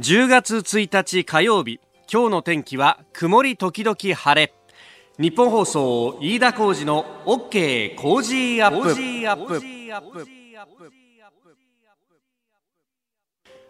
10月1日火曜日今日の天気は曇り時々晴れ。ニッポン放送飯田浩司の OK コージーアップ。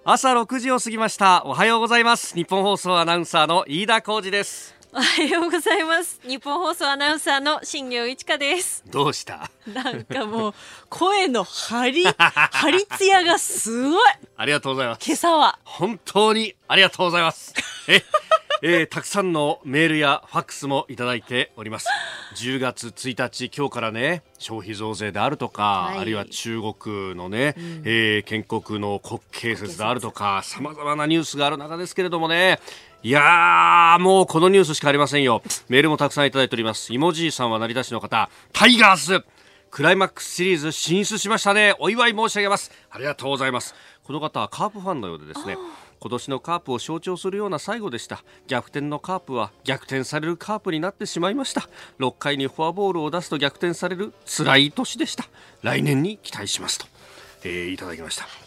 朝6時を過ぎました。おはようございます。ニッポン放送アナウンサーの飯田浩司ですおはようございます。ニッポン放送アナウンサーの新行市佳です。どうした？なんかもう声の張り 張り艶がすごい。ありがとうございます。今朝は。本当にありがとうございます。ええー、たくさんのメールやファックスもいただいております。10月1日今日からね消費増税であるとか、はい、あるいは中国のね、うん、えー、建国の国慶節であるとかさまざまなニュースがある中ですけれどもねいやー、もうこのニュースしかありませんよ。メールもたくさんいただいております。イモジーさんは成田市の方、タイガースクライマックスシリーズ進出しましたね。お祝い申し上げます。ありがとうございます。この方はカープファンのようでですね。今年のカープを象徴するような最後でした逆転のカープは逆転されるカープになってしまいました6回にフォアボールを出すと逆転される辛い年でした来年に期待しますと、えー、いただきました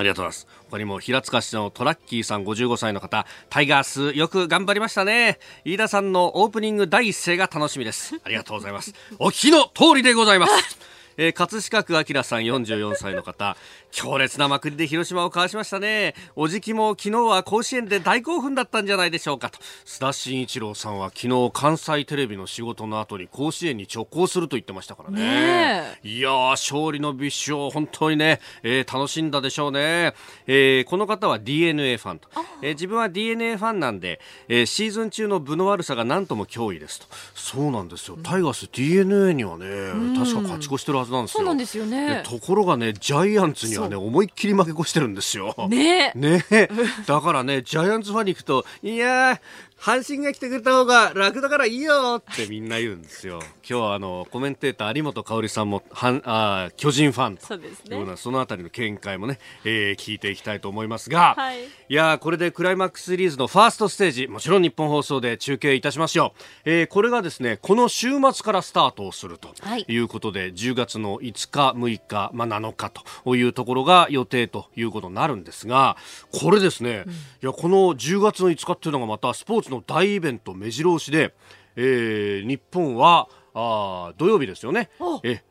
ありがとうございます。他にも平塚市のトラッキーさん55歳の方、タイガースよく頑張りましたね。飯田さんのオープニング第一声が楽しみです。ありがとうございます。お聞きの通りでございます。えー、葛飾区明さん44歳の方。強烈なまくりで広島をかわしましたね。おじきも昨日は甲子園で大興奮だったんじゃないでしょうかと。須田慎一郎さんは昨日関西テレビの仕事の後に甲子園に直行すると言ってましたからね。いや勝利の美酒本当にね、えー、楽しんだでしょうね、えー、この方は DNA ファンと、えー、自分は DNA ファンなんで、えー、シーズン中の分の悪さが何とも脅威ですと。そうなんですよ。タイガース DNA にはね、確か勝ち越してるはずなんですよ。そうなんですよね。ところがねジャイアンツにはね思いっきり負け越してるんですよ。ね。ね。だからねジャイアンツファンに行くといや阪神が来てくれた方が楽だからいいよってみんな言うんですよ。今日はあのコメンテーター有本香さんもはんあ巨人ファンとそうですね。そのあたりの見解もね、えー、聞いていきたいと思いますが、はい、いやこれでクライマックスシリーズのファーストステージもちろん日本放送で中継いたしますよ。えー、これがですねこの週末からスタートをするということで、はい、10月の5日6日まあ7日というところが予定ということになるんですが、これですね、うん、いやこの10月の5日っていうのがまたスポーツの大イベント目白押しで、えー、日本はあ土曜日ですよね。え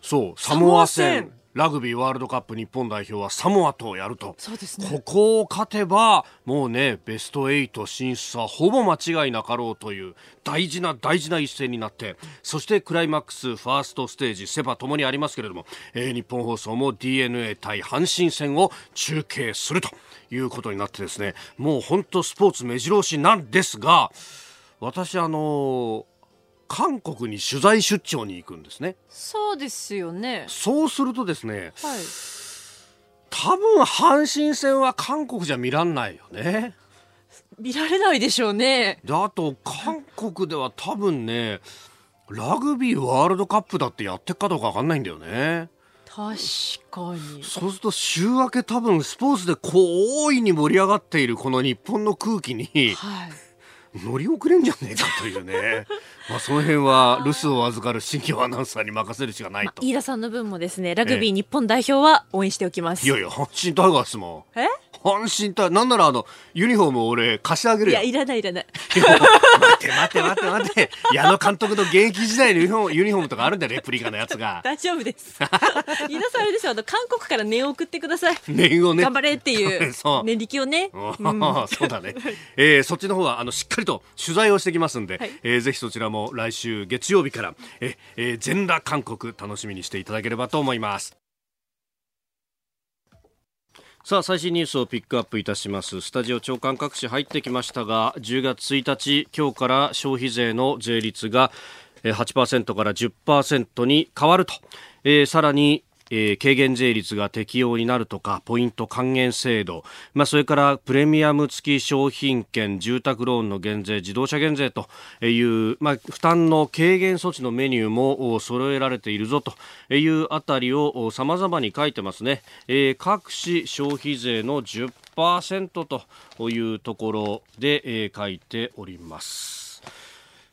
そうサモア戦ラグビーワールドカップ日本代表はサモアとやると。そうです、ね、ここを勝てばもうねベスト8進出はほぼ間違いなかろうという大事な大事な一戦になってそしてクライマックスファーストステージセ・パともにありますけれども、えー、日本放送も d n a 対阪神戦を中継するということになってですね。もう本当スポーツ目白押しなんですが私あの韓国に取材出張に行くんですね。そうですよね。そうするとですね、はい、多分阪神戦は韓国じゃ見らんないよね。見られないでしょうね。であと韓国では多分ねラグビーワールドカップだってやってるかどうか分かんないんだよね。確かに。そうすると週明け多分スポーツでこう大いに盛り上がっているこの日本の空気に、はい乗り遅れんじゃねえかというね。まあその辺は留守を預かる新庄アナウンサーに任せるしかないと、まあ、飯田さんの分もですねラグビー日本代表は応援しておきます、いやいや阪神タイガースも。え？阪神タイなんならあのユニフォーム俺貸してあげるよ。いやいらないいらない。待って待って待って待って矢野監督の現役時代のユニフォームユニフォームとかあるんだよレプリカのやつが。大丈夫です。飯田さんあれですよあの韓国から念を送ってください。念をね。頑張れっていう 念力をね、うん、そうだね、えー、そっちの方はあのしっかりと取材をしてきますんで、はい、えー、ぜひそちらも来週月曜日からえ、えー、全裸韓国楽しみにしていただければと思いますさあ最新ニュースをピックアップいたします。スタジオ長官各紙入ってきましたが10月1日今日から消費税の税率が8%から10%に変わると、えー、さらにえー、軽減税率が適用になるとかポイント還元制度、まあ、それからプレミアム付き商品券住宅ローンの減税自動車減税という、まあ、負担の軽減措置のメニューも揃えられているぞというあたりをさまざまに書いてますね、えー、各種消費税の10%というところで、えー、書いております。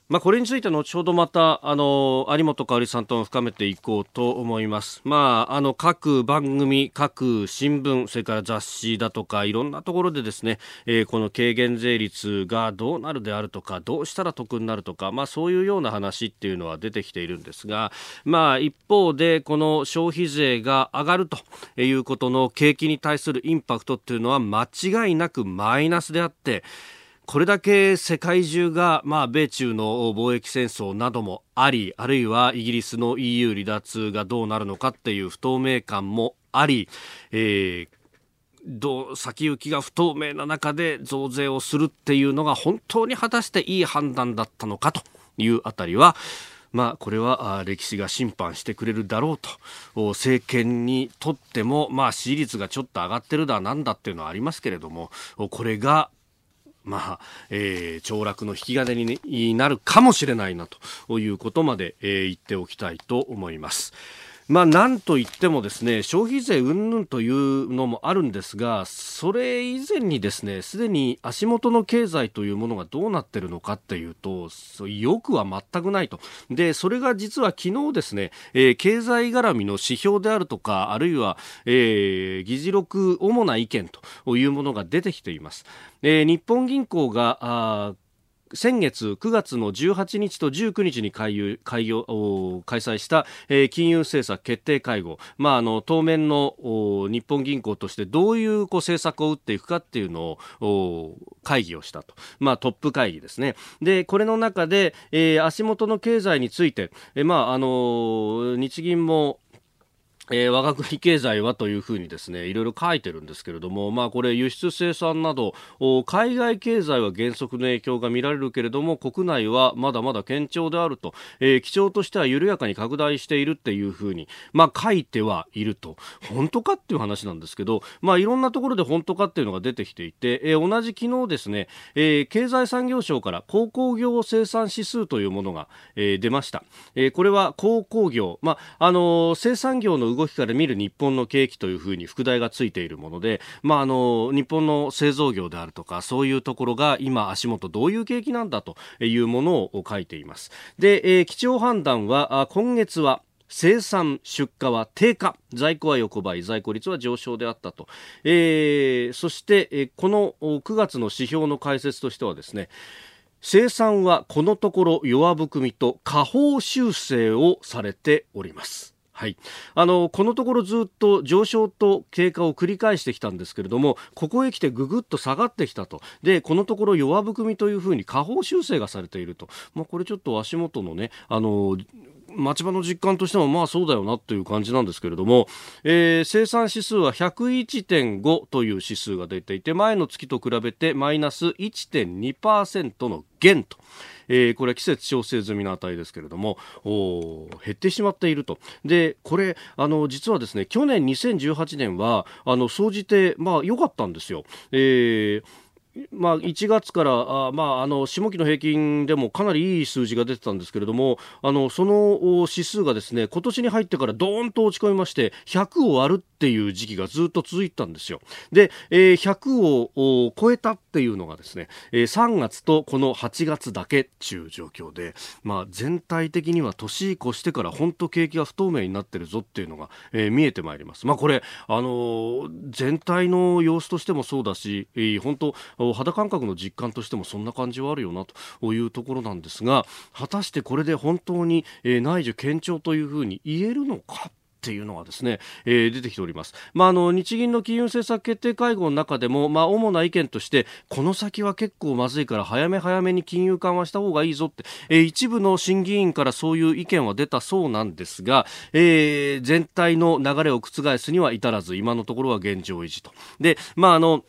まあ、これについて後ほどまた、あの、有本香里さんとも深めていこうと思います。まあ、あの、各番組、各新聞、それから雑誌だとか、いろんなところでですね、えー、この軽減税率がどうなるであるとか、どうしたら得になるとか、まあ、そういうような話っていうのは出てきているんですが、まあ、一方で、この消費税が上がるということの景気に対するインパクトっていうのは間違いなくマイナスであって、これだけ世界中が、まあ、米中の貿易戦争などもあり、あるいはイギリスの EU 離脱がどうなるのかっていう不透明感もあり、えー、どう先行きが不透明な中で増税をするっていうのが本当に果たしていい判断だったのかというあたりは、まあ、これは歴史が審判してくれるだろうと政権にとっても、まあ、支持率がちょっと上がってるだなんだっていうのはありますけれどもこれがまあ、えー、凋落の引き金になるかもしれないなということまで、えー、言っておきたいと思います。まあ、なんといってもですね消費税云々というのもあるんですがそれ以前にですねすでに足元の経済というものがどうなっているのかっていうとよくは全くないとでそれが実は昨日ですね、えー、経済絡みの指標であるとかあるいは、えー、議事録主な意見というものが出てきています。えー、日本銀行が先月9月の18日と19日に開開開催した、えー、金融政策決定会合、まあ、あの当面の日本銀行としてどういうこう政策を打っていくかっていうのを会議をしたと、まあ、トップ会議ですね。でこれの中で、えー、足元の経済について、えーまあ、あの日銀もえー、我が国経済はというふうにですねいろいろ書いてるんですけれども、まあ、これ輸出生産など海外経済は減速の影響が見られるけれども国内はまだまだ堅調であると、えー、基調としては緩やかに拡大しているっていうふうに、まあ、書いてはいると。本当かっていう話なんですけど、まあ、いろんなところで本当かっていうのが出てきていて、えー、同じ昨日ですね、えー、経済産業省から鉱工業生産指数というものが、えー、出ました、えー、これは鉱工業、まああのー、生産業の動きから見る日本の景気というふうに副題がついているもので、まあ、あの日本の製造業であるとかそういうところが今足元どういう景気なんだというものを書いています。で、えー、基調判断は今月は生産出荷は低下。在庫は横ばい。在庫率は上昇であったと、えー、そして、えー、この9月の指標の解説としてはですね生産はこのところ弱含みと下方修正をされております。はい、あのこのところずっと上昇と経過を繰り返してきたんですけれどもここへ来てぐぐっと下がってきたと。でこのところ弱含みというふうに下方修正がされていると、まあ、これちょっと足元のねあの町場の実感としてもまあそうだよなという感じなんですけれども、えー、生産指数は101.5という指数が出ていて前の月と比べてマイナス1.2%の減と。えー、これは季節調整済みの値ですけれども減ってしまっているとでこれあの実はですね去年2018年はあの総じてまあ良かったんですよ。えーまあ、1月からあ、まあ、あの下期の平均でもかなりいい数字が出てたんですけれどもあのその指数がですね今年に入ってからどーんと落ち込みまして100を割るっていう時期がずっと続いたんですよ。で、えー、100を超えたっていうのがですね、えー、3月とこの8月だけっていう状況で、まあ、全体的には年越してから本当景気が不透明になってるぞっていうのが、えー、見えてまいります。まあ、これ、あのー、全体の様子としてもそうだし、えー、本当肌感覚の実感としてもそんな感じはあるよなというところなんですが果たしてこれで本当に、えー、内需堅調というふうに言えるのかっていうのがですね、えー、出てきております。まあ、あの、日銀の金融政策決定会合の中でも、まあ、主な意見として、この先は結構まずいから早め早めに金融緩和した方がいいぞって、えー、一部の審議員からそういう意見は出たそうなんですが、えー、全体の流れを覆すには至らず、今のところは現状維持と。で、まあ、あの、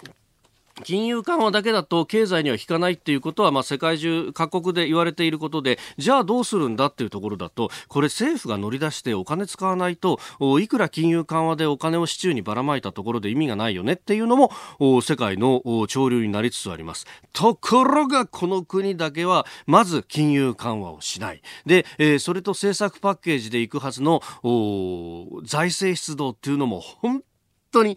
金融緩和だけだと経済には効かないっていうことは、まあ、世界中各国で言われていることでじゃあどうするんだっていうところだとこれ政府が乗り出してお金使わないといくら金融緩和でお金を市中にばらまいたところで意味がないよねっていうのも世界の潮流になりつつあります。ところがこの国だけはまず金融緩和をしない。で、えー、それと政策パッケージでいくはずの財政出動っていうのも本当に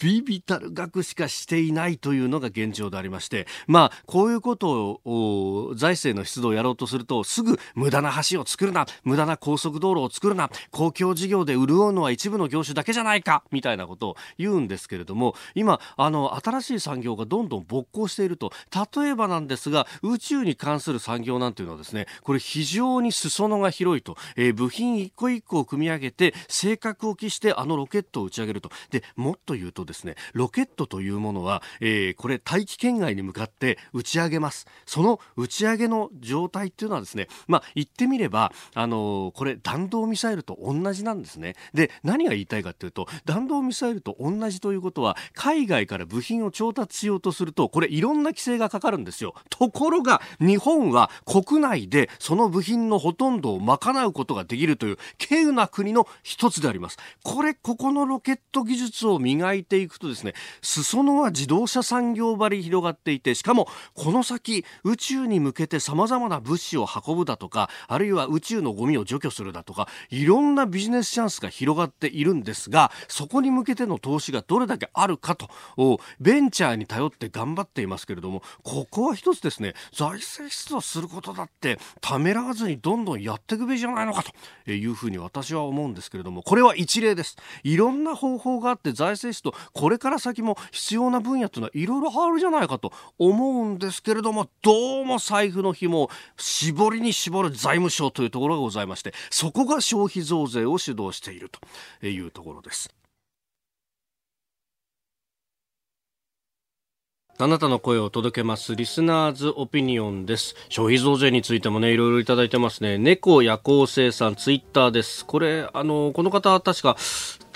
ビビたる額しかしていないというのが現状でありまして、まあ、こういうことを財政の出動をやろうとすると、すぐ無駄な橋を作るな、無駄な高速道路を作るな、公共事業で潤うのは一部の業種だけじゃないか、みたいなことを言うんですけれども、今、あの、新しい産業がどんどん勃興していると、例えばなんですが、宇宙に関する産業なんていうのはですね、これ非常に裾野が広いと、えー、部品一個一個を組み上げて、正確を期してあのロケットを打ち上げると。で、でもっと言うとですね、ロケットというものは、えー、これ大気圏外に向かって打ち上げます。その打ち上げの状態っていうのはですね、まあ、言ってみれば、あのー、これ弾道ミサイルと同じなんですね。で、何が言いたいかというと、弾道ミサイルと同じということは、海外から部品を調達しようとすると、これいろんな規制がかかるんですよ。ところが、日本は国内でその部品のほとんどを賄うことができるという、稀有な国の一つであります。これ、ここのロケット技術術を磨いていくとですね、裾野は自動車産業張り広がっていて、しかも、この先、宇宙に向けて様々な物資を運ぶだとか、あるいは宇宙のゴミを除去するだとか、いろんなビジネスチャンスが広がっているんですが、そこに向けての投資がどれだけあるかと、ベンチャーに頼って頑張っていますけれども、ここは一つですね、財政出動することだって、ためらわずにどんどんやっていくべきじゃないのかというふうに私は思うんですけれども、これは一例です。いろんな方法がって財政出動、これから先も必要な分野というのはいろいろあるじゃないかと思うんですけれども、どうも財布の紐を絞りに絞る財務省というところがございまして、そこが消費増税を主導しているというところです。あなたの声を届けますリスナーズオピニオンです。消費増税についてもね、いろいろいただいてますね。猫夜行性さん、ツイッターです。これ、あの、この方、確か、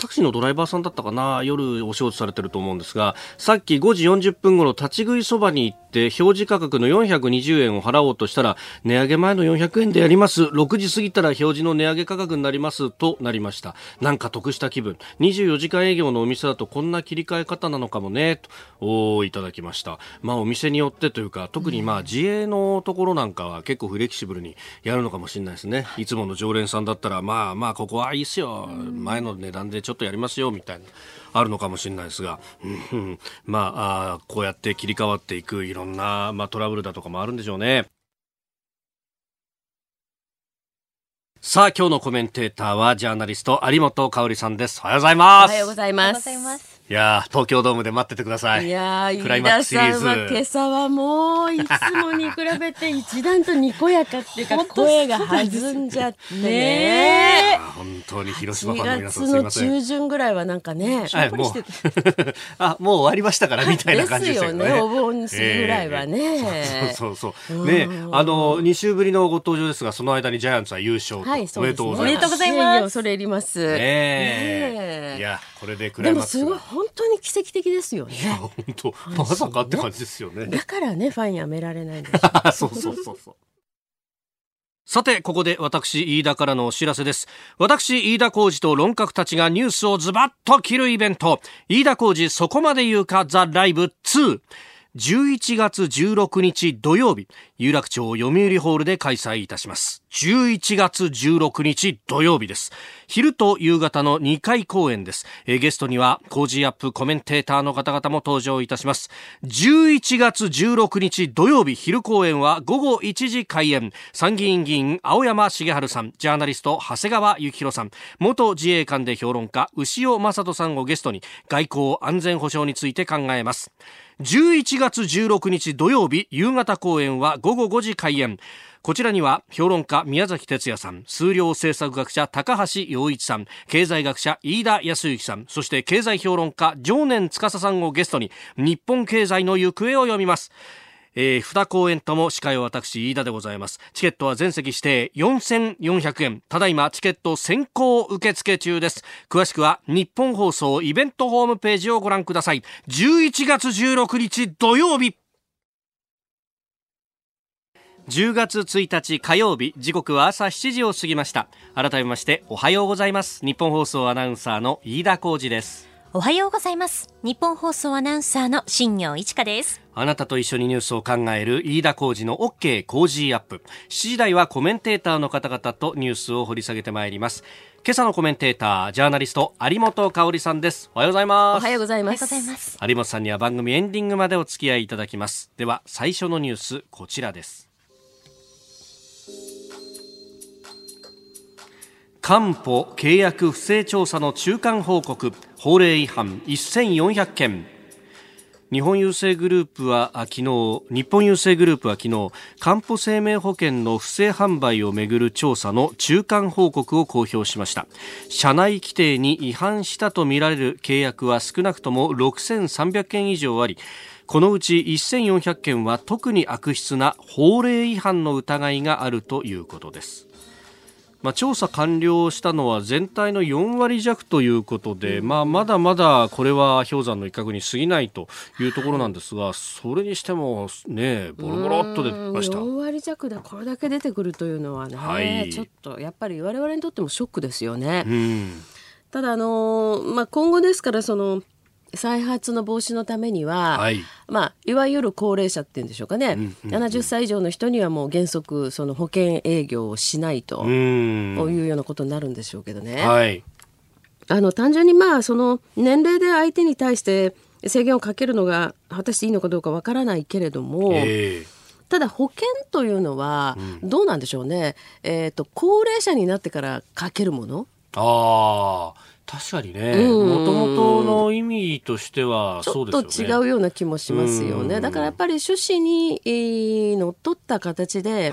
タクシーのドライバーさんだったかな。夜お仕事されてると思うんですが、さっき5時40分頃立ち食いそばに行って表示価格の420円を払おうとしたら、値上げ前の400円でやります。6時過ぎたら表示の値上げ価格になりますとなりました。なんか得した気分。24時間営業のお店だとこんな切り替え方なのかもね、と、おいただきました。まあお店によってというか、特にまあ自営のところなんかは結構フレキシブルにやるのかもしれないですね。いつもの常連さんだったら、まあまあここはいいっすよ。前の値段でちょっとやりますよ、みたいな。あるのかもしれないですが、うん、まああ、こうやって切り替わっていくいろんな、まあ、トラブルだとかもあるんでしょうね。さあ、今日のコメンテーターは、ジャーナリスト、有本香里さんです。おはようございます。おはようございます。いや東京ドームで待っててください。いやクライマックスシリーズ。今朝はもう、いつもに比べて一段とにこやかっていうか、声が弾んじゃってね。本当に広島ファンの皆さんすみません。中旬ぐらいはなんかね、はい、もう、あ、もう終わりましたからみたいな感じですよね。ですよね、お盆過ぎぐらいはね。そうそうそう。ね、あの、2週ぶりのご登場ですが、その間にジャイアンツは優勝はい、おめでとうございます。おめでとうございます。それいります。ねいや、これでクライマックス。本当に奇跡的ですよね。本当、まさかって感じですよね。だからね、ファンやめられないんです そうそうそうそう。さて、ここで私、飯田からのお知らせです。私、飯田浩司と論客たちがニュースをズバッと切るイベント、飯田浩司そこまで言うかザ・ライブ2。11月16日土曜日、有楽町読売ホールで開催いたします。11月16日土曜日です。昼と夕方の2回公演です。えゲストには、コージーアップコメンテーターの方々も登場いたします。11月16日土曜日昼公演は午後1時開演。参議院議員青山茂春さん、ジャーナリスト長谷川幸宏さん、元自衛官で評論家牛尾正人さんをゲストに外交安全保障について考えます。11月16日土曜日夕方公演は午後5時開演こちらには評論家宮崎哲也さん、数量政策学者高橋洋一さん、経済学者飯田康之さん、そして経済評論家常年司さんをゲストに日本経済の行方を読みます。えー、二公演とも司会は私、飯田でございます。チケットは全席指定4400円。ただいまチケット先行受付中です。詳しくは日本放送イベントホームページをご覧ください。11月16日土曜日。10月1日火曜日時刻は朝7時を過ぎました改めましておはようございます日本放送アナウンサーの飯田浩二ですおはようございます。日本放送アナウンサーの新業一華です。あなたと一緒にニュースを考える飯田浩二の OK 工事アップ。7時台はコメンテーターの方々とニュースを掘り下げてまいります。今朝のコメンテータージャーナリスト有本香里さんです。おはようございます。おはようございます。有本さんには番組エンディングまでお付き合いいただきます。では最初のニュースこちらです官保契約不正調査の中間報告法令違反1400件。日本郵政グループは昨日日本郵政グループは昨日かんぽ生命保険の不正販売をめぐる調査の中間報告を公表しました。社内規定に違反したとみられる契約は少なくとも6300件以上ありこのうち1400件は特に悪質な法令違反の疑いがあるということです。まあ、調査完了したのは全体の4割弱ということで、まあ、まだまだこれは氷山の一角に過ぎないというところなんですが、それにしてもねボロボロっと出ました。4割弱でこれだけ出てくるというのはね、はい、ちょっとやっぱり我々にとってもショックですよね。ただあのまあ、今後ですからその再発の防止のためには、はい。まあ、いわゆる高齢者っていうんでしょうかね、うんうんうん、70歳以上の人にはもう原則その保険営業をしないというようなことになるんでしょうけどね。はい、あの単純にまあその年齢で相手に対して制限をかけるのが果たしていいのかどうかわからないけれども。えーただ保険というのはどうなんでしょうね、うん、えーと、と高齢者になってからかけるものああ確かにね、もともとの意味としては、ちょっと違うような気もしますよね。だからやっぱり趣旨に、えー、のっとった形で、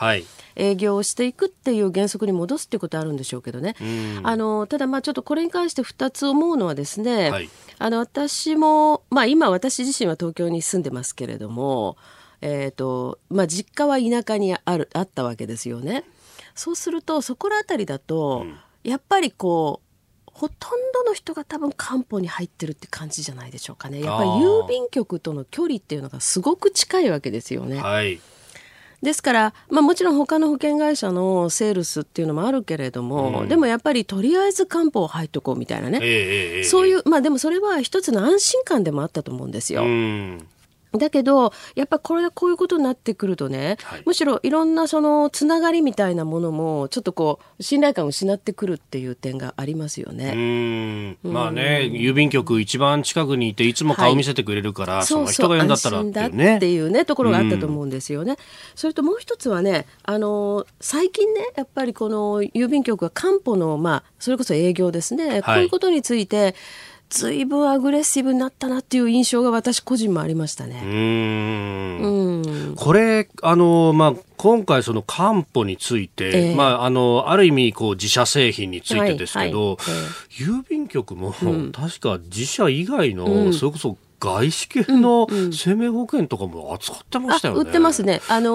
営業をしていくっていう原則に戻すっていうことはあるんでしょうけどね。あの、ただまあちょっとこれに関して2つ思うのはですね、はい、あの、私も、まあ今私自身は東京に住んでますけれども、えっ、ー、と、まあ実家は田舎にある、あったわけですよね。そうすると、そこら辺りだと、うん、やっぱりこう、ほとんどの人が多分漢方に入ってるって感じじゃないでしょうかね。やっぱり郵便局との距離っていうのがすごく近いわけですよね。はい。ですから、まあ、もちろん他の保険会社のセールスっていうのもあるけれども、うん、でもやっぱりとりあえず漢方入っとこうみたいなね、えー、そういう、まあ、でもそれは一つの安心感でもあったと思うんですよ。うんだけどやっぱこれこういうことになってくるとね、はい、むしろいろんなそのつながりみたいなものもちょっとこう信頼感を失ってくるっていう点がありますよね。まあね郵便局一番近くにいていつも顔見せてくれるから、はい、その人が言うんだったらっていうね。っていうねところがあったと思うんですよね。それともう一つはねあの最近ねやっぱりこの郵便局は官報のまあそれこそ営業ですね、こういうことについてずいぶんアグレッシブになったなっていう印象が私個人もありましたね。うんこれ、あの、まあ、今回その漢方について、えー、まあ、あの、ある意味、こう、自社製品についてですけど、はいはいえー、郵便局も、確か自社以外の、うん、それこそ外資系の生命保険とかも扱ってましたよね。売ってますね。あの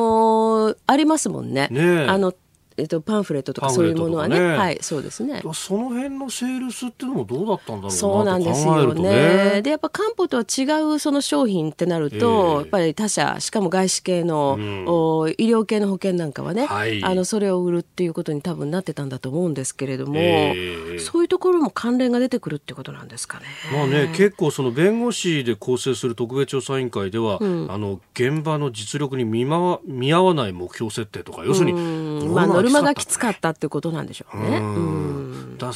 ー、ありますもんね。ねあの、えっと、パンフレットとかそういうものはね、ね、はいそうですね。その辺のセールスっていうのもどうだったんだろうなそうなんですよね。でやっぱ漢方とは違うその商品ってなると、えー、やっぱり他社しかも外資系の、うん、お医療系の保険なんかはね、はい、あのそれを売るっていうことに多分なってたんだと思うんですけれども、えー、そういうところも関連が出てくるってことなんですかね。まあね結構その弁護士で構成する特別調査委員会では、うん、あの現場の実力に見,、ま、見合わない目標設定とか要するに、まあノルマがきつかったってことなんでしょうね。うん。だ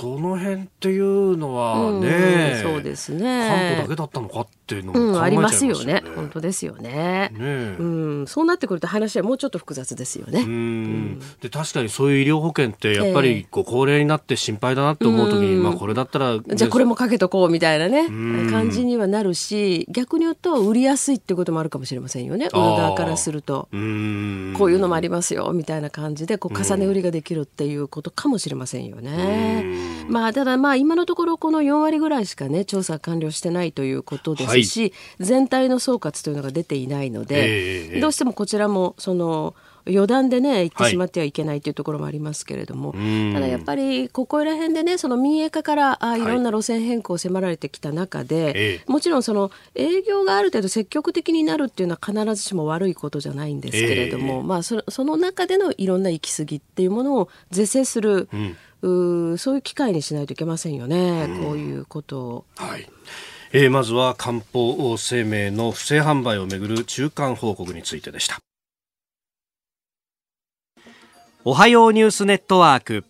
その辺っていうのはね、うん、そうですね。関東だけだったのかっていうのも、ねうん、ありますよね。本当ですよね。ねうん、そうなってくると話はもうちょっと複雑ですよね。うん、で確かにそういう医療保険ってやっぱりご高齢になって心配だなって思うときに、えー、まあこれだったらじゃあこれもかけとこうみたいなね感じにはなるし、逆に言うと売りやすいってこともあるかもしれませんよね。売る側からすると、こういうのもありますよみたいな感じでこう重ね売りができるっていうことかもしれませんよね。まあ、ただまあ今のところこの4割ぐらいしかね調査完了してないということですし、はい、全体の総括というのが出ていないので、えー、どうしてもこちらもその余談でね行ってしまってはいけないというところもありますけれども、はい、ただやっぱりここら辺でねその民営化からあい。ろんな路線変更を迫られてきた中で、はい、もちろんその営業がある程度積極的になるっていうのは必ずしも悪いことじゃないんですけれども、えー、まあそその中でのいろんな行き過ぎっていうものを是正する、うんうそういう機会にしないといけませんよね、うん、こういうことを。はい。えー、まずは官報生命の不正販売をめぐる中間報告についてでした。おはようニュースネットワーク。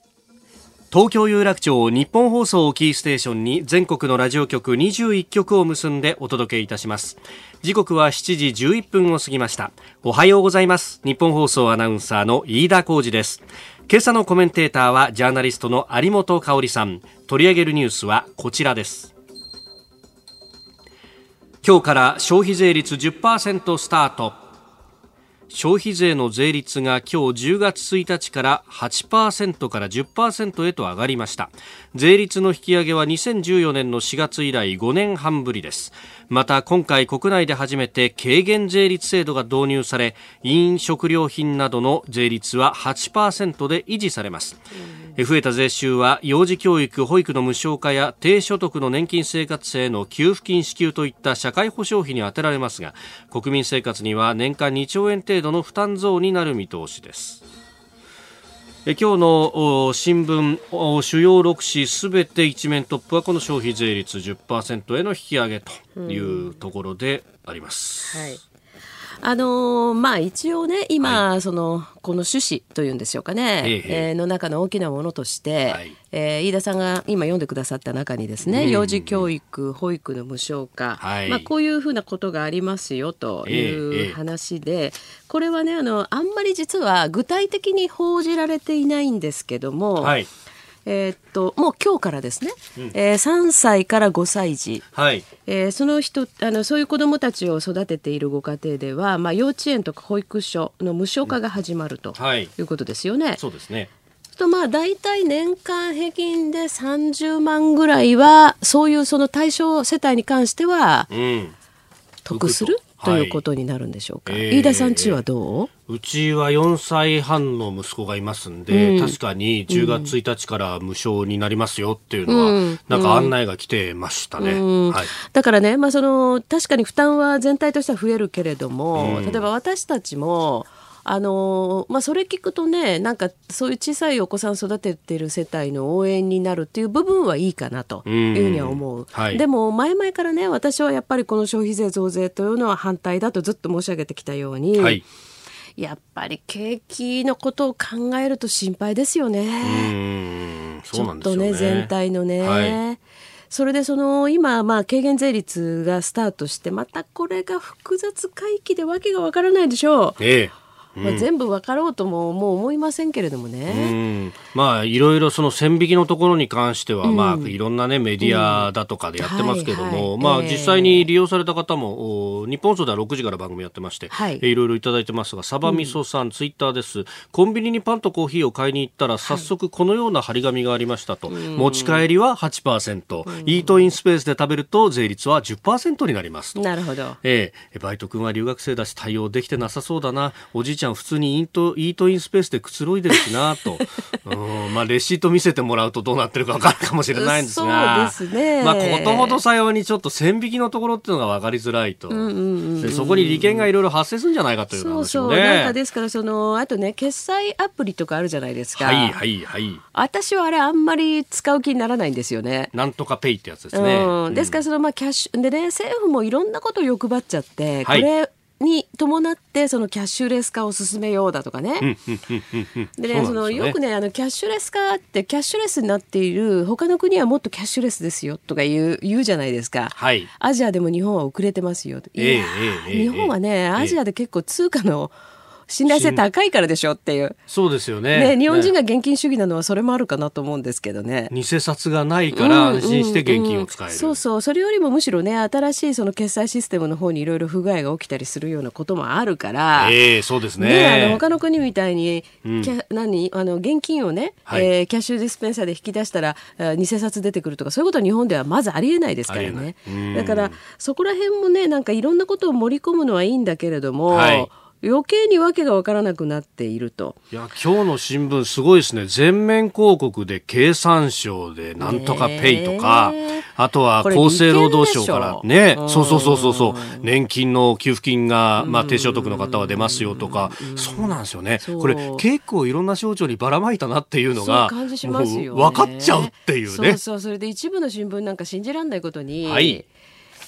東京有楽町日本放送キーステーションに全国のラジオ局21局を結んでお届けいたします。時刻は7時11分を過ぎました。おはようございます。日本放送アナウンサーの飯田浩二です今朝のコメンテーターはジャーナリストの有本香里さん。取り上げるニュースはこちらです。今日から消費税率10%スタート。消費税の税率が今日10月1日から8%から10%へと上がりました。税率の引き上げは2014年の4月以来5年半ぶりです。また今回国内で初めて軽減税率制度が導入され飲食料品などの税率は8%で維持されます、増えた税収は幼児教育保育の無償化や低所得の年金生活者への給付金支給といった社会保障費に充てられますが国民生活には年間2兆円程度の負担増になる見通しです。今日の新聞主要6紙すべて一面トップはこの消費税率10%への引き上げというところであります。はい。あのー、まあ一応ね今、はい、そのこの趣旨というんでしょうかね、ええー、の中の大きなものとして、はい、えー、飯田さんが今読んでくださった中にですね、うん、幼児教育保育の無償化、はい、まあ、こういうふうなことがありますよという話で、え、これはねあのあんまり実は具体的に報じられていないんですけども、はいえー、っともう今日からですね、うん、えー、3歳から5歳児、はい。えー、その人あのそういう子どもたちを育てているご家庭では、まあ、幼稚園とか保育所の無償化が始まると、うんはい、いうことですよね。そうですね。とまあ大体年間平均で30万ぐらいはそういうその対象世帯に関しては得する、ということになるんでしょうか、はい、飯田さんちはどう、うちは4歳半の息子がいますんで、うん、確かに10月1日から無償になりますよっていうのは、うん、なんか案内が来てましたね、うん。はい、だからね、まあ、その確かに負担は全体としては増えるけれども、例えば私たちもあのまあ、それ聞くとねなんかそういう小さいお子さん育ててる世帯の応援になるっていう部分はいいかなというふうには思う、はい、でも前々からね私はやっぱりこの消費税増税というのは反対だとずっと申し上げてきたように、はい、やっぱり景気のことを考えると心配ですよね。ちょっとね全体のね。はい。それでその今、まあ、軽減税率がスタートしてまたこれが複雑回帰でわけがわからないでしょう。ええまあ、全部分かろうとももう思いませんけれどもね。まあいろいろその線引きのところに関しては、うん、まあいろんなねメディアだとかでやってますけども、まあ実際に利用された方も、日本放送では6時から番組やってまして、はい、いろいろいただいてますが、サバみそさん、ツイッターです。コンビニにパンとコーヒーを買いに行ったら早速このような張り紙がありましたと。持ち帰りは8%、イートインスペースで食べると税率は10%になりますなるほど。え。えバイト君は留学生だし対応できてなさそうだな。おじいちゃん普通にイートイートインスペースでくつろいでるしなと、うんまあ、レシート見せてもらうとどうなってるか分かるかもしれないんですが。そうですね、まあ、ことほどさようにちょっと線引きのところっていうのが分かりづらいと、でそこに利権がいろいろ発生するんじゃないかという話を、ね、そうそう。なんかですからそのあとね決済アプリとかあるじゃないですか。はいはいはい。私はあれあんまり使う気にならないんですよね。なんとかペイってやつですね、うん、ですからそのまあキャッシュでね政府もいろんなことを欲張っちゃって、はい、これに伴ってそのキャッシュレス化を進めようだとかね。でねそのよくねあのキャッシュレス化ってキャッシュレスになっている他の国はもっとキャッシュレスですよとか言う言うじゃないですか。はい、アジアでも日本は遅れてますよ。いや、えー、日本はね、えー、アジアで結構通貨の信頼性高いからでしょっていう。そうですよね。ね、日本人が現金主義なのはそれもあるかなと思うんですけどね。偽札がないから安心して現金を使える、そうそう。それよりもむしろね、新しいその決済システムの方にいろいろ不具合が起きたりするようなこともあるから。ええー、そうですね。ね、あの、他の国みたいに、うん、何、あの、現金をね、はい、えー、キャッシュディスペンサーで引き出したら、偽札出てくるとか、そういうことは日本ではまずありえないですからね。だから、そこら辺もね、なんかいろんなことを盛り込むのはいいんだけれども、はい余計に訳が分からなくなっていると。いや、今日の新聞すごいですね。全面広告で経産省でなんとかペイとか、あとは厚生労働省からね、そうそうそうそうそう、年金の給付金が、まあ低所得の方は出ますよとか、そうなんですよね。これ結構いろんな省庁にばらまいたなっていうのが、感じしますよ、ね、分かっちゃうっていうね。そうそう、それで一部の新聞なんか信じられないことに、はい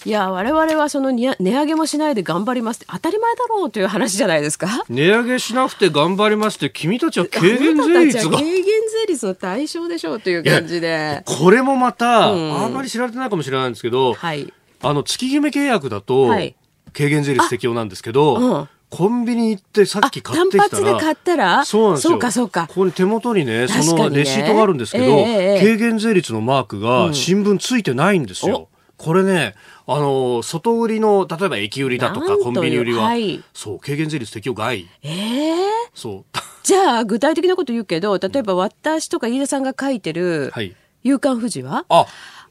いや我々はその値上げもしないで頑張ります当たり前だろうという話じゃないですか。値上げしなくて頑張りますって君たちは軽減税率が。軽減税率の対象でしょうという感じで。これもまた、うん、あんまり知られてないかもしれないんですけど、はい、あの月決め契約だと、はい、軽減税率適用なんですけど、うん。コンビニ行ってさっき買ってきたら単発で買ったら？そうなんですよ。そうかそうか。ここに手元にねそのレシートがあるんですけど、えー、軽減税率のマークが新聞ついてないんですよ、うん、これねあの外売りの例えば駅売りだとかコンビニ売りは、はい、そう軽減税率適用外。ええー、そう。じゃあ具体的なこと言うけど例えば私とか飯田さんが書いてる「夕刊富士は」あ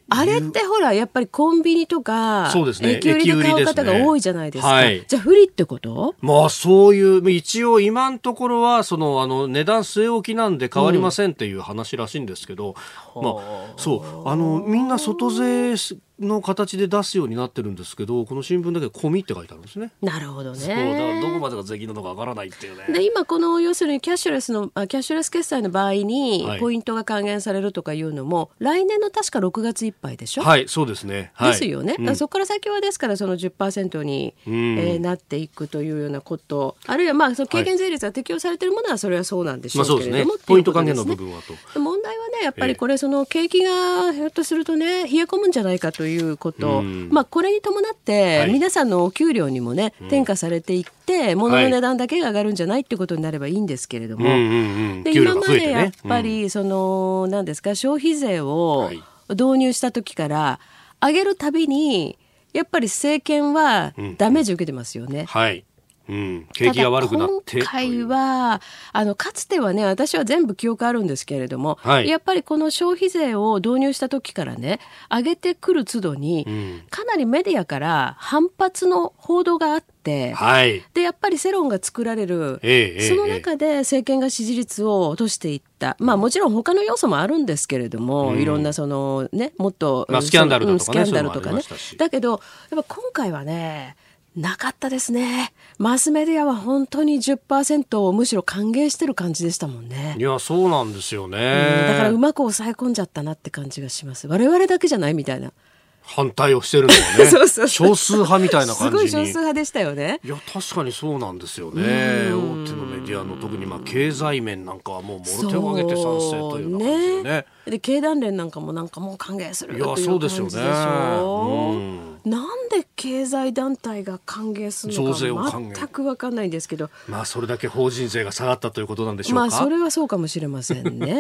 あれってほらやっぱりコンビニとかそうです、ね、駅売りで買う方が多いじゃないですか、ねはい、じゃあ不利ってこと？まあそういう一応今のところはそのあの値段据え置きなんで変わりませんっていう話らしいんですけど、うん、まあそう。あのみんな外税の形で出すようになってるんですけどこの新聞だけ込みって書いてあるんですね。なるほどね。そうだどこまでが税金なのかわからないっていうね。で今この要するにキャッシュレスのキャッシュレス決済の場合にポイントが還元されるとかいうのも、はい、来年の確か6月いっぱいでしょ？はいそうですね。はい、ですよね。うん、そこから先はですからその10%に、うん、えー、なっていくというようなことあるいはまあその軽減税率が適用されているものはそれはそうなんでしょうけれども、まあね、ポイント還元の部分はと。問題はねやっぱりこれその景気がひょっとするとね冷え込むんじゃないかということ。うん。まあ、これに伴って、皆さんのお給料にもね、転嫁されていって、物の値段だけが上がるんじゃないってことになればいいんですけれども、で今までやっぱり、その、何ですか、消費税を導入した時から、上げるたびに、やっぱり政権はダメージ受けてますよね。はいうん、景気が悪くなって。今回はあのかつてはね私は全部記憶あるんですけれども、はい、やっぱりこの消費税を導入した時からね上げてくる都度に、うん、かなりメディアから反発の報道があって、はい、でやっぱり世論が作られる、ええ、その中で政権が支持率を落としていった。まあもちろん他の要素もあるんですけれども、うん、いろんなそのねもっと、まあ、スキャンダルとかね、スキャンダルとかね。だけどやっぱ今回はねなかったですね。マスメディアは本当に10%をむしろ歓迎してる感じでしたもんね。いや、そうなんですよね。だからうまく抑え込んじゃったなって感じがします。我々だけじゃないみたいな。反対をしてるのはね。そうそう少数派みたいな感じに。すごい少数派でしたよね。いや確かにそうなんですよね。大手のメディアの特にまあ経済面なんかはもうもろ手を挙げて賛成という感じでね。ね。で経団連なんかもなんかもう歓迎するいやそうですよね、うん、なんで経済団体が歓迎するのか全く分かんないんですけど。まあそれだけ法人税が下がったということなんでしょうか？まあそれはそうかもしれませんね。ね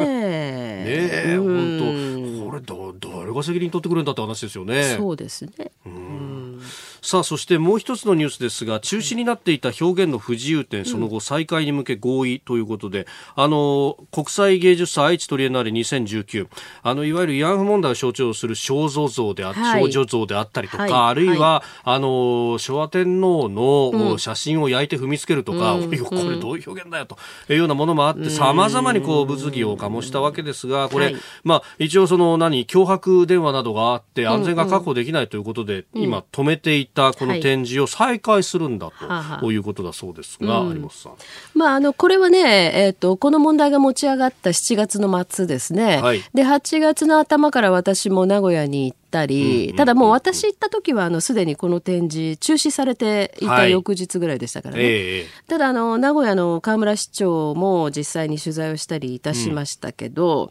え、うん、本当。これ誰が責任取ってくれるんだって話ですよね。そうですね。うんさあそしてもう一つのニュースですが中止になっていた表現の不自由展その後再開に向け合意ということで、うん、あの国際芸術祭愛知トリエンナーレ2019あのいわゆる慰安婦問題を象徴する肖像像であ、はい、少女像であったりとか、はい、あるいは、はい、あの昭和天皇の写真を焼いて踏みつけるとか、うん、これどういう表現だよというようなものもあってさまざまにこう物議を醸したわけですがこれ、まあ一応その何脅迫電話などがあって安全が確保できないということで、うん、今止めていたこの展示を再開するんだとい。うことだそうですが、有本さん。まあ、あの、これはね、えっ、ー、と、この問題が持ち上がった7月の末ですね。はい、で、8月の頭から私も名古屋に行ったり、ただもう私行った時はあのすでにこの展示中止されていた翌日ぐらいでしたからね、はいえー、ただあの名古屋の河村市長も実際に取材をしたりいたしましたけど、うん、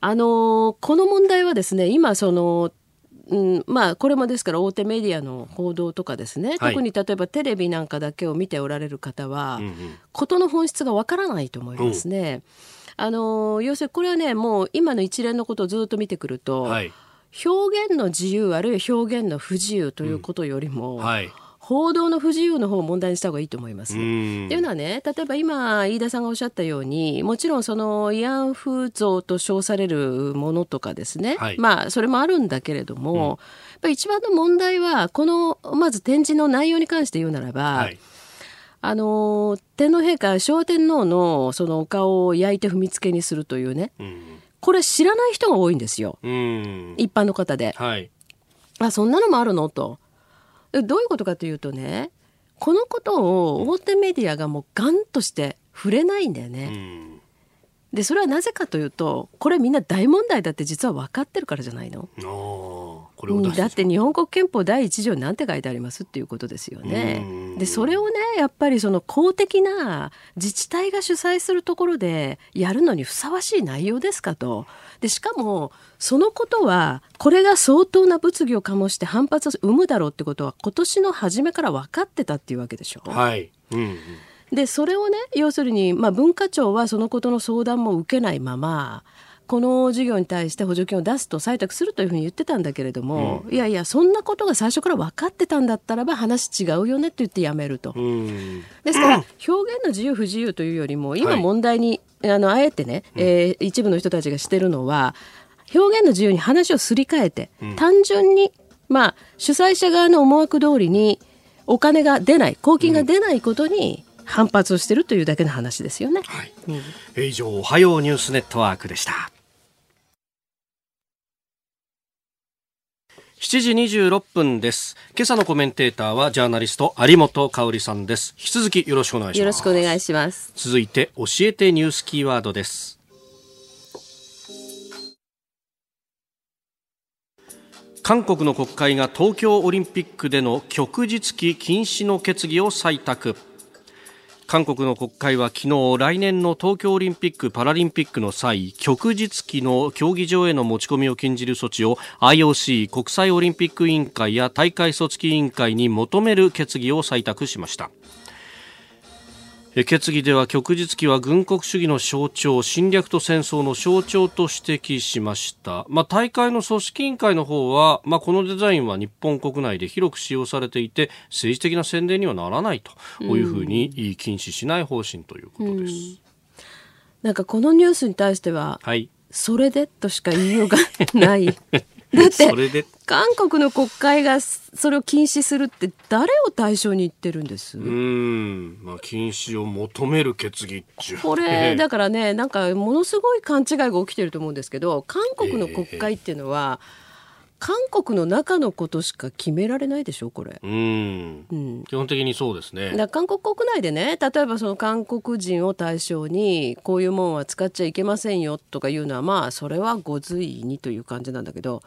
あのこの問題はですね今そのうん、まあこれもですから大手メディアの報道とかですね、はい、特に例えばテレビなんかだけを見ておられる方は、うんうん、事の本質がわからないと思いますね。あの要するにこれはねもう今の一連のことをずっと見てくると、はい、表現の自由あるいは表現の不自由ということよりも、うん。はい、報道の不自由の方を問題にした方がいいと思います。っていうのはね例えば今飯田さんがおっしゃったようにもちろんその慰安婦像と称されるものとかですね、はい、まあそれもあるんだけれども、うん、やっぱり一番の問題はこのまず展示の内容に関して言うならば、はい。あの天皇陛下昭和天皇のそのお顔を焼いて踏みつけにするというね、うん、これ知らない人が多いんですよ、うん、一般の方で、はい、あそんなのもあるの？とどういうことかというとねこのことを大手メディアがもうガンとして触れないんだよね。うん。でそれはなぜかというとこれみんな大問題だって実は分かってるからじゃないのだって日本国憲法第一条に何て書いてありますっていうことですよね。でそれをねやっぱりその公的な自治体が主催するところでやるのにふさわしい内容ですかと。でしかもそのことはこれが相当な物議を醸して反発を生むだろうってことは今年の初めから分かってたっていうわけでしょ。はい、うん、うんでそれをね要するに、まあ、文化庁はそのことの相談も受けないままこの事業に対して補助金を出すと採択するというふうに言ってたんだけれども、うん、いやいやそんなことが最初から分かってたんだったらば話違うよねって言ってやめると。うん、ですから 表現の自由不自由というよりも今問題に、はい、あのあえてね、えー、一部の人たちがしてるのは表現の自由に話をすり替えて、うん、単純に、まあ、主催者側の思惑通りにお金が出ない公金が出ないことに、反発をしているというだけの話ですよね。はい、うん、以上おはようニュースネットワークでした。7時26分です。今朝のコメンテーターはジャーナリスト有本香里さんです。引き続きよろしくお願いします。よろしくお願いします。続いて教えてニュースキーワードです。韓国の国会が東京オリンピックでの旭日旗禁止の決議を採択。韓国の国会は昨日来年の東京オリンピック・パラリンピックの際旭日旗の競技場への持ち込みを禁じる措置を IOC 国際オリンピック委員会や大会組織委員会に求める決議を採択しました。決議では旭日旗は軍国主義の象徴侵略と戦争の象徴と指摘しました、まあ、大会の組織委員会の方は、まあ、このデザインは日本国内で広く使用されていて政治的な宣伝にはならないというふうに禁止しない方針ということです、うん、なんかこのニュースに対しては、はい、それで？としか言いようがない だって韓国の国会がそれを禁止するって誰を対象に言ってるんです？うん、まあ、禁止を求める決議これだからねなんかものすごい勘違いが起きてると思うんですけど韓国の国会っていうのは、えー韓国の中のことしか決められないでしょこれ。うん、うん、基本的にそうですね。韓国国内でね例えばその韓国人を対象にこういうもんは使っちゃいけませんよとかいうのはまあそれはご随意にという感じなんだけど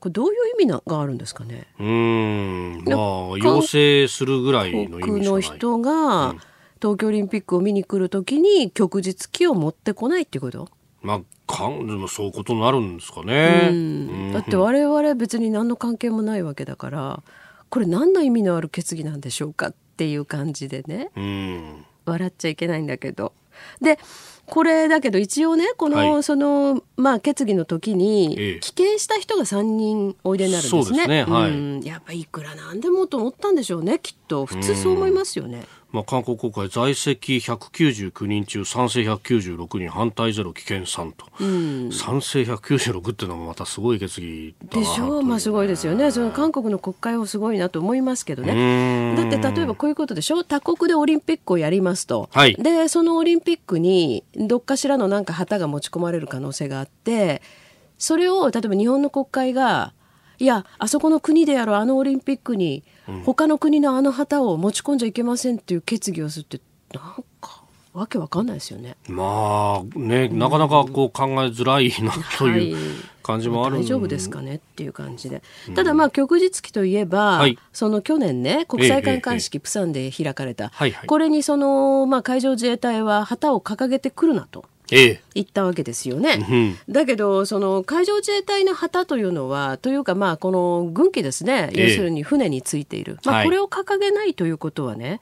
これどういう意味ながあるんですかね？うん。まあ要請するぐらいの意味の人が、東京オリンピックを見に来るときに旭日旗を持ってこないっていうこと？まあかんそういうことになるんですかね、うん、だって我々別に何の関係もないわけだからこれ何の意味のある決議なんでしょうかっていう感じでね、うん、笑っちゃいけないんだけどでこれだけど一応ねこの、はい、そのまあ決議の時に棄権した人が3人おいでになるんですね。すねはい、うん、やっぱいくらなんでもと思ったんでしょうねきっと。普通そう思いますよね。まあ、韓国国会在籍199人中賛成196人反対ゼロ棄権3と、うん、賛成196っていうのもまたすごい決議でしょ？う、まあ、すごいですよね。その韓国の国会はすごいなと思いますけどね。だって例えばこういうことでしょ？他国でオリンピックをやりますと、はい、でそのオリンピックにどっかしらのなんか旗が持ち込まれる可能性があってそれを例えば日本の国会がいやあそこの国であるあのオリンピックに他の国のあの旗を持ち込んじゃいけませんっていう決議をするってなんかわけわかんないですよね。まあね、なかなかこう考えづらいなという感じもある、はい、大丈夫ですかねっていう感じで。ただまあ旭日旗といえば、はい、その去年ね国際観艦式プサンで開かれた、えええ、これにそのまあ海上自衛隊は旗を掲げてくるなと。言ったわけですよね。うん、だけどその海上自衛隊の旗というのはというかまあこの軍機ですね、要するに船についている、まあ、これを掲げないということはね、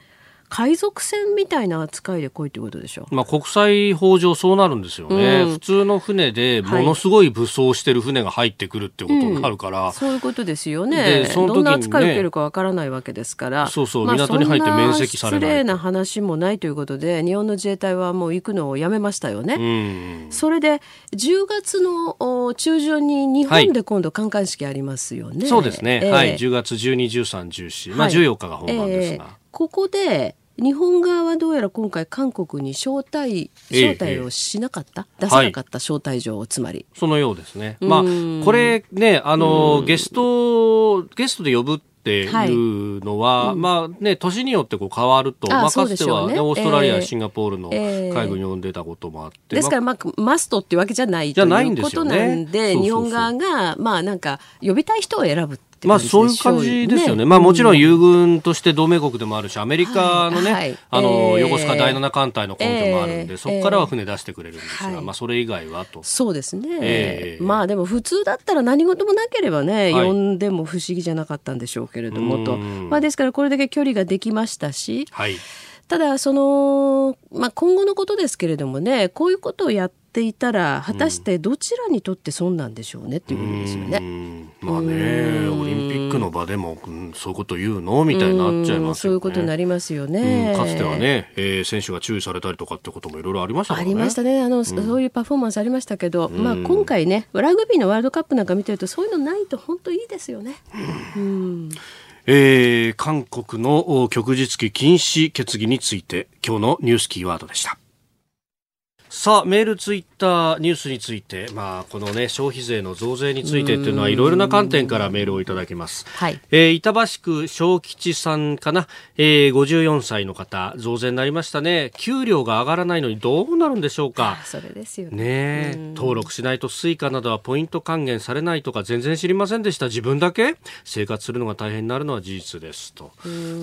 海賊船みたいな扱いで来いということでしょ？う、まあ、国際法上そうなるんですよね、うん、普通の船でものすごい武装してる船が入ってくるってことになるから、はいうん、そういうことですよね。その時、ね、どんな扱いを受けるかわからないわけですから。そうそう、港に入って面積されない失礼な話もないということで日本の自衛隊はもう行くのをやめましたよね、うん、それで10月の中旬に日本で今度観艦式ありますよね、はい、そうですね、えー、はい。10月121314、まあ、14日が本番ですが、えー、ここで日本側はどうやら今回韓国に招待招待をしなかった、ええ、出さなかった招待状をつまり、そのようですね。まあこれねあのゲストゲストで呼ぶっていうのは、はい。うん、まあね、年によってこう変わると、まあ、かつてはね、ね。オーストラリア、えー、シンガポールの会議に呼んでたこともあって。ですから、まあ、マストっていうわけじゃないということなんで、日本側が、まあなんか、呼びたい人を選ぶまあそういう感じですよね。ねまあもちろん友軍として同盟国でもあるし、アメリカのね、はいはい、あの、えー、横須賀第七艦隊の根拠もあるんで、えー、そこからは船出してくれるんですが、えー、まあそれ以外はと。そうですね。えー、まあでも普通だったら何事もなければね、呼んでも不思議じゃなかったんでしょうけれどもと。まあですからこれだけ距離ができましたし、はい、ただその、まあ今後のことですけれどもね、こういうことをやってていたら果たしてどちらにとって損なんでしょうねっていうことですよね。まあねオリンピックの場でも、うん、そういうこと言うのみたいになっちゃいます、ね、そういうことになりますよね。かつてはね、えー、選手が注意されたりとかってこともいろいろありました、ね、ありましたね。あの、うん、そういうパフォーマンスありましたけど、まあ、今回ねラグビーのワールドカップなんか見てるとそういうのないと本当いいですよね。うん。えー、韓国の旭日旗禁止決議について今日のニュースキーワードでした。さあ、メール、ツイッター、ニュースについて、まあ、このね、消費税の増税についてっていうのは、いろいろな観点からメールをいただきます。はい。えー、板橋区小吉さんかな、えー、54歳の方、増税になりましたね。給料が上がらないのにどうなるんでしょうか？それですよね。ね登録しないとスイカなどはポイント還元されないとか全然知りませんでした。自分だけ？生活するのが大変になるのは事実ですと。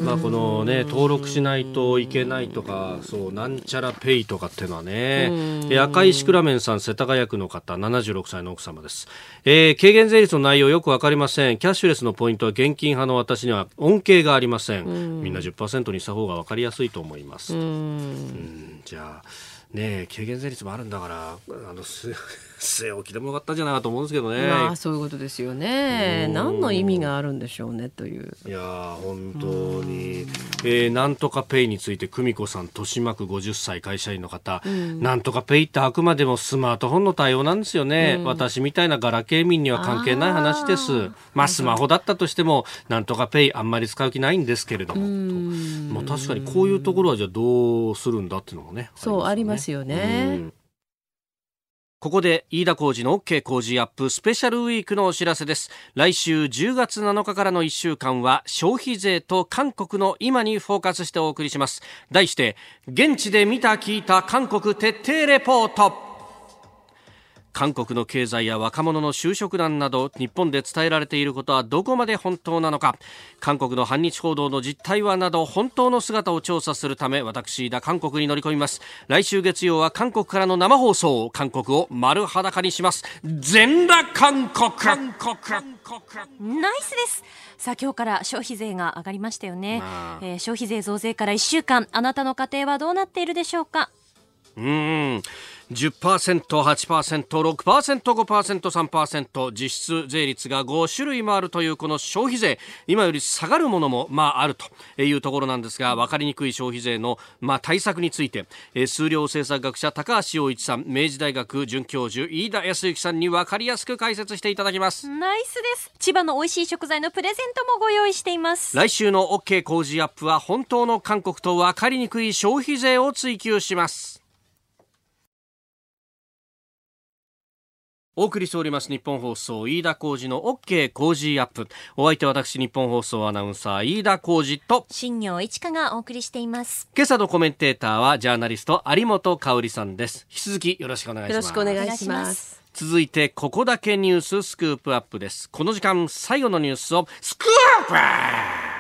まあ、このね、登録しないといけないとか、そう、なんちゃらペイとかっていうのはね、赤いシクラメンさん世田谷区の方76歳の奥様です、えー、軽減税率の内容よくわかりません。キャッシュレスのポイントは現金派の私には恩恵がありません。みんな10%にした方がわかりやすいと思います。うん。じゃあね軽減税率もあるんだからあの据え置きでもよかったんじゃないかと思うんですけどね。まあそういうことですよね。何の意味があるんでしょうねという。いや本当に、えー、なんとかペイについて久美子さん豊島区50歳会社員の方、なんとかペイってあくまでもスマートフォンの対応なんですよね。私みたいなガラケー民には関係ない話です。まあスマホだったとしてもなんとかペイあんまり使う気ないんですけれども。まあ確かにこういうところはじゃあどうするんだっていうのもね。そうありますよね。ここで飯田浩二の OK 工事アップスペシャルウィークのお知らせです。来週10月7日からの1週間は消費税と韓国の今にフォーカスしてお送りします。題して、現地で見た聞いた韓国徹底レポート。韓国の経済や若者の就職難など日本で伝えられていることはどこまで本当なのか。韓国の反日報道の実態はなど本当の姿を調査するため私だ韓国に乗り込みます。来週月曜は韓国からの生放送韓国を丸裸にします。全裸韓国。韓国ナイスです。さあ今日から消費税が上がりましたよね、えー、消費税増税から1週間あなたの家庭はどうなっているでしょうか？うん10%、8%、6%、5%、3%実質税率が5種類もあるというこの消費税今より下がるものもまああるというところなんですが分かりにくい消費税のまあ対策について数量政策学者高橋洋一さん明治大学准教授飯田康之さんに分かりやすく解説していただきます。ナイスです。千葉の美味しい食材のプレゼントもご用意しています。来週の OK 工事アップは本当の韓国と分かりにくい消費税を追求しますお送りしております日本放送飯田浩二の OK 工事アップ。お相手は私日本放送アナウンサー飯田浩二と。新業一華がお送りしています。今朝のコメンテーターはジャーナリスト有本香里さんです。引き続きよろしくお願いします。よろしくお願いします。続いてここだけニューススクープアップです。この時間最後のニュースをスクープ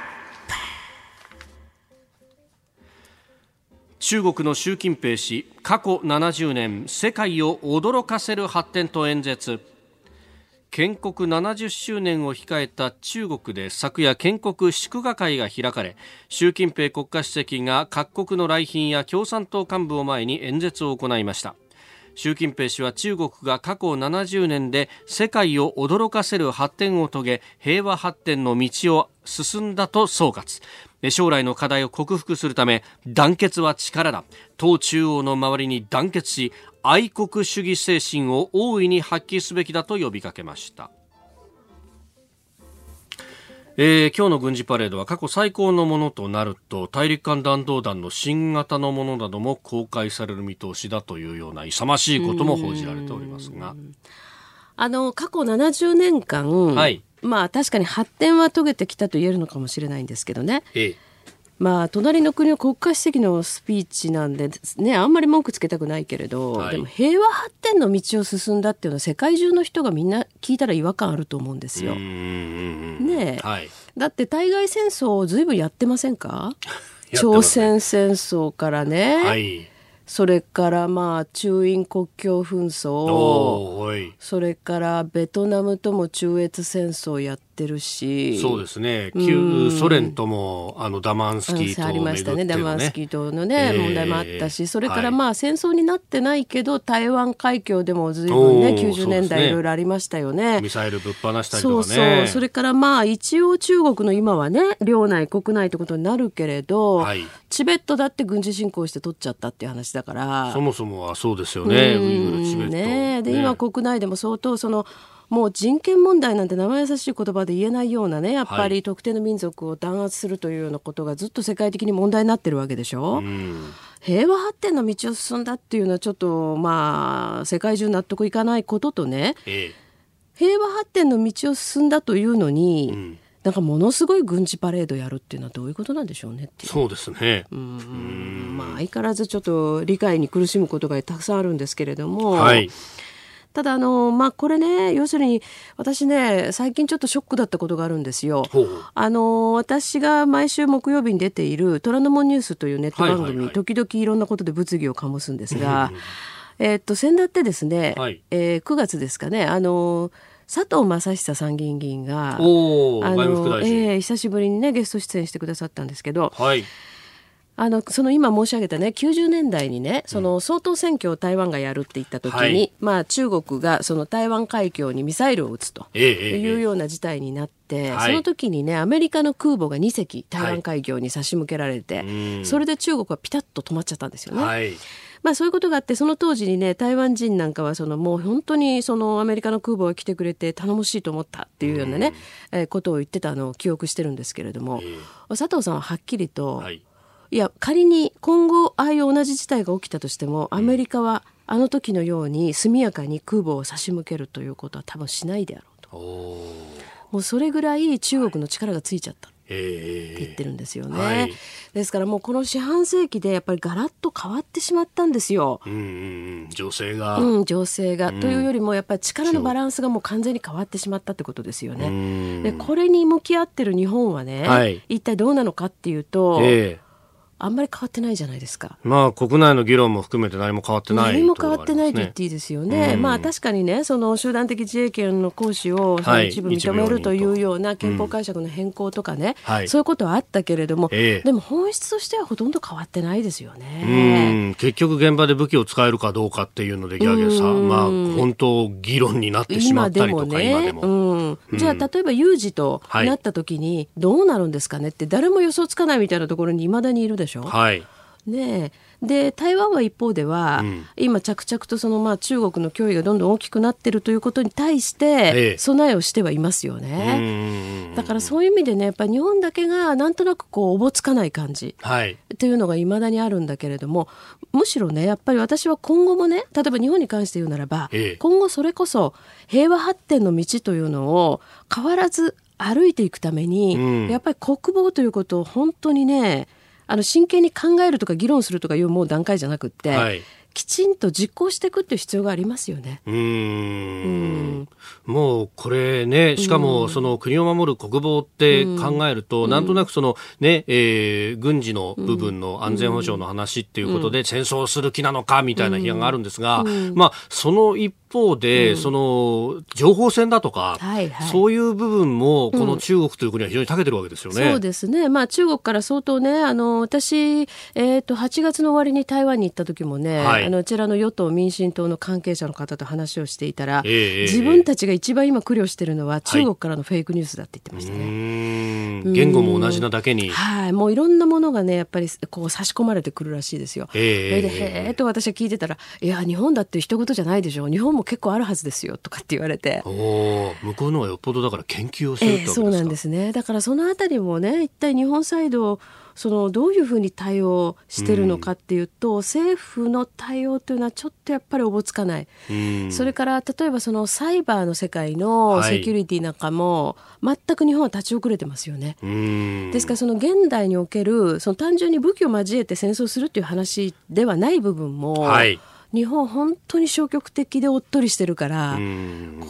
中国の習近平氏過去70年世界を驚かせる発展と演説。建国70周年を控えた中国で昨夜建国祝賀会が開かれ習近平国家主席が各国の来賓や共産党幹部を前に演説を行いました。習近平氏は中国が過去70年で世界を驚かせる発展を遂げ平和発展の道を進んだと総括。将来の課題を克服するため団結は力だ。党中央の周りに団結し愛国主義精神を大いに発揮すべきだと呼びかけました。えー、今日の軍事パレードは過去最高のものとなると大陸間弾道弾の新型のものなども公開される見通しだというような勇ましいことも報じられておりますが。あの過去70年間、はい、まあ確かに発展は遂げてきたと言えるのかもしれないんですけどね。ええまあ、隣の国の国家主席のスピーチなんで、ね、あんまり文句つけたくないけれど、はい、でも平和発展の道を進んだっていうのは世界中の人がみんな聞いたら違和感あると思うんですよ。ねはい、だって対外戦争をずいぶん やってません。か朝鮮戦争からね、はい、それからまあ中印国境紛争。それからベトナムとも中越戦争やってってるし。そうですね。旧ソ連ともあのダマンスキー島、ね、ありましたね。ダマンスキー島のね、えー、問題もあったしそれからまあ、戦争になってないけど台湾海峡でもずいぶんね90年代いろいろありましたよね、ミサイルぶっ放したりとかね。そうそう。それからまあ一応中国の今はね領内国内ってことになるけれど、はい、チベットだって軍事侵攻して取っちゃったっていう話だから。そもそもはそうですよね。ウイグルチベット。ねで、ね、今国内でも相当そのもう人権問題なんて生優しい言葉で言えないようなねやっぱり特定の民族を弾圧するというようなことがずっと世界的に問題になってるわけでしょ？う平和発展の道を進んだっていうのはちょっとまあ世界中納得いかないこととね、ええ、平和発展の道を進んだというのに、うん、なんかものすごい軍事パレードやるっていうのはどういうことなんでしょうねそうですね。うんまあ相変わらずちょっと理解に苦しむことがたくさんあるんですけれども。はいただあの、まあ、これね要するに私ね最近ちょっとショックだったことがあるんですよ。あの私が毎週木曜日に出ている「虎ノ門ニュース」というネット番組、はいはいはい、時々いろんなことで物議を醸すんですが、えっと先だってですね、はい、えー、9月ですかねあの佐藤正久参議院議員があの、えー、久しぶりにねゲスト出演してくださったんですけど、はい、あのその今申し上げたね90年代にねその総統選挙を台湾がやるって言った時に、はい、まあ、中国がその台湾海峡にミサイルを撃つというような事態になって、その時にねアメリカの空母が2隻台湾海峡に差し向けられて、はい、それで中国はピタッと止まっちゃったんですよね。はい。まあ、そういうことがあってその当時にね台湾人なんかはそのもう本当にそのアメリカの空母が来てくれて頼もしいと思ったっていうようなね、えー、ことを言ってたのを記憶してるんですけれども、佐藤さんははっきりと、はいいや仮に今後ああいう同じ事態が起きたとしてもアメリカはあの時のように速やかに空母を差し向けるということは多分しないであろうと。もうそれぐらい中国の力がついちゃった。って言ってるんですよね、はい、ですからもうこの四半世紀でやっぱりガラッと変わってしまったんですよ。うんうん情勢が、うん、情勢が、うん、というよりもやっぱり力のバランスがもう完全に変わってしまったってことですよね。でこれに向き合ってる日本はね、はい、一体どうなのかっていうと。えーあんまり変わってないじゃないですか。まあ国内の議論も含めて何も変わってない、ね、何も変わってないと言っていいですよね。うん、まあ確かにね、その集団的自衛権の行使を一部認めるというような憲法解釈の変更とかね、はい、そういうことはあったけれども、えー、でも本質としてはほとんど変わってないですよね。結局現場で武器を使えるかどうかっていうのでギャゲさ、まあ本当議論になってしまったりとか今でも、ね、じゃあ例えば有事となった時にどうなるんですかねって誰も予想つかないみたいなところにいまだにいるでしょ。はい。ねで台湾は一方では、うん、今着々とそのまあ中国の脅威がどんどん大きくなっているということに対して備えをしてはいますよね、ええ、だからそういう意味でねやっぱり日本だけがなんとなくこうおぼつかない感じっていうのがいまだにあるんだけれどもむしろねやっぱり私は今後もね例えば日本に関して言うならば、え、今後それこそ平和発展の道というのを変わらず歩いていくために、うん、やっぱり国防ということを本当にねあの真剣に考えるとか議論するとかいうもう段階じゃなくって、はい、きちんと実行していくっていう必要がありますよね。うん。もうこれね、しかもその国を守る国防って考えると、なんとなくそのね、えー、軍事の部分の安全保障の話っていうことで戦争する気なのかみたいな批判があるんですが、まあその一方で、うん、その情報戦だとか、はいはい、そういう部分もこの中国という国は非常に長けてるわけですよね。そうですね。まあ中国から相当ね、あの私えっ、ー、と8月の終わりに台湾に行った時もね、はい、あのこちらの与党民進党の関係者の方と話をしていたら、えー、自分たちが一番今苦慮しているのは中国からのフェイクニュースだって言ってましたね。はい、言語も同じなだけに、はい、もういろんなものがねやっぱりこう差し込まれてくるらしいですよ。えー、でへえと私は聞いてたらいや日本だって一言じゃないでしょ。日本もも結構あるはずですよとかって言われて。お向こうのはよっぽどだから研究をするってわけですか、えー、そうなんですね。だからそのあたりもね一体日本サイドそのどういうふうに対応してるのかっていうと、うん、政府の対応というのはちょっとやっぱりおぼつかない、うん、それから例えばそのサイバーの世界のセキュリティなんかも、全く日本は立ち遅れてますよね。ですからその現代におけるその単純に武器を交えて戦争するっていう話ではない部分も、はい日本本当に消極的でおっとりしてるから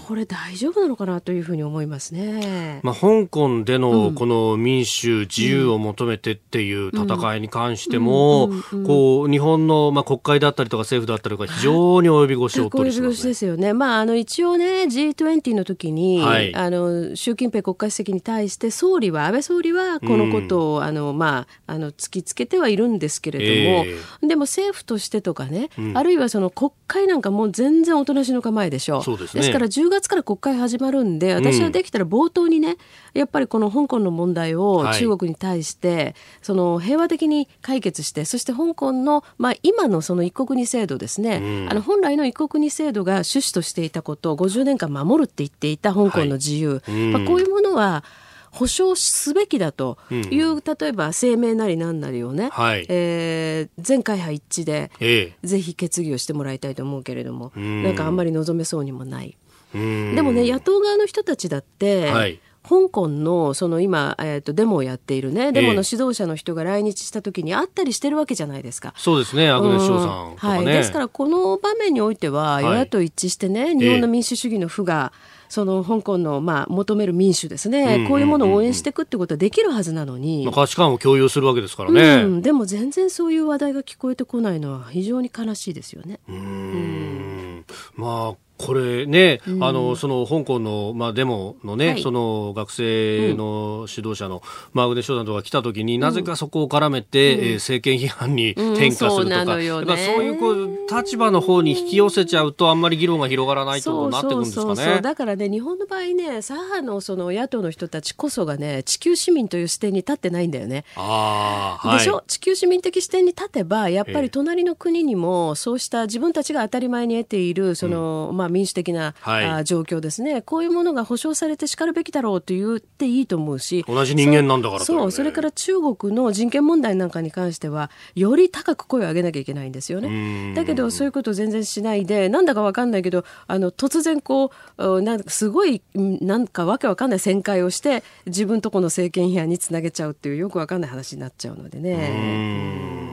これ大丈夫なのかなというふうに思いますね、まあ、香港でのこの民主、自由を求めてっていう戦いに関しても、こう日本の、まあ、国会だったりとか政府だったりとか非常に及び腰を取りしてます、ね、ですよね、まあ、あの一応ね G20 の時に、はい、あの習近平国家主席に対して総理は安倍総理はこのことを、うん、あのまあ、あの突きつけてはいるんですけれども、えー、でも政府としてとかね、うん、あるいはその国会なんかもう全然おとなしの構えでしょう。ですね、ですから10月から国会始まるんで、私はできたら冒頭にね、やっぱりこの香港の問題を中国に対して、はい、その平和的に解決して、そして香港の、まあ、今のその一国二制度ですね、うん、あの本来の一国二制度が趣旨としていたことを50年間守るって言っていた香港の自由、はい、まあ、こういうものは、保障すべきだという、うん、例えば声明なりなんなりをね、はい、えー、全会派一致で、ええ、ぜひ決議をしてもらいたいと思うけれども、ん。なんかあんまり望めそうにもない。でもね野党側の人たちだって、はい。香港のその今、えー、とデモをやっているねデモの指導者の人が来日した時に会ったりしてるわけじゃないですか。そうですねアグネス翔さん、ね、はい、ですからこの場面においては与野党一致してね、はい、日本の民主主義の負が、えーその香港の、まあ、求める民主ですね、うんうんこういうものを応援していくってことはできるはずなのに、まあ、価値観を共有するわけですからね、うん、でも全然そういう話題が聞こえてこないのは非常に悲しいですよね。うん。まあこれね、うん、あのその香港の、まあ、デモのね、はい、その学生の指導者の、マグネショー団とか来た時に、うん、なぜかそこを絡めて、うん、えー、政権批判に転化するとか、うん、そうね、そういうこう立場の方に引き寄せちゃうと、あんまり議論が広がらないとなってくるんですかね。だからね、日本の場合ね、左派のその野党の人たちこそがね、地球市民という視点に立ってないんだよね。あはい、でしょ？地球市民的視点に立てば、やっぱり隣の国にも、そうした自分たちが当たり前に得ている、その、まあ民主的な、はい、あ状況ですね、こういうものが保障されてしかるべきだろうと言っていいと思うし、同じ人間なんだから、ね、そう、それから中国の人権問題なんかに関しては、より高く声を上げなきゃいけないんですよね。だけど、そういうことを全然しないで、なんだかわかんないけど、あの突然こう、なんかすごい、なんかわけわかんない旋回をして、自分とこの政権批判につなげちゃうっていう、よくわかんない話になっちゃうのでね。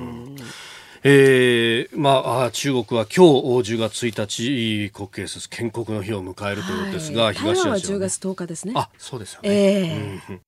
えー、まあ、中国は今日10月1日国慶節建国の日を迎えるということですが、はい、東アジア、ね、は10月10日ですね。あ、そうですよね。えー、うん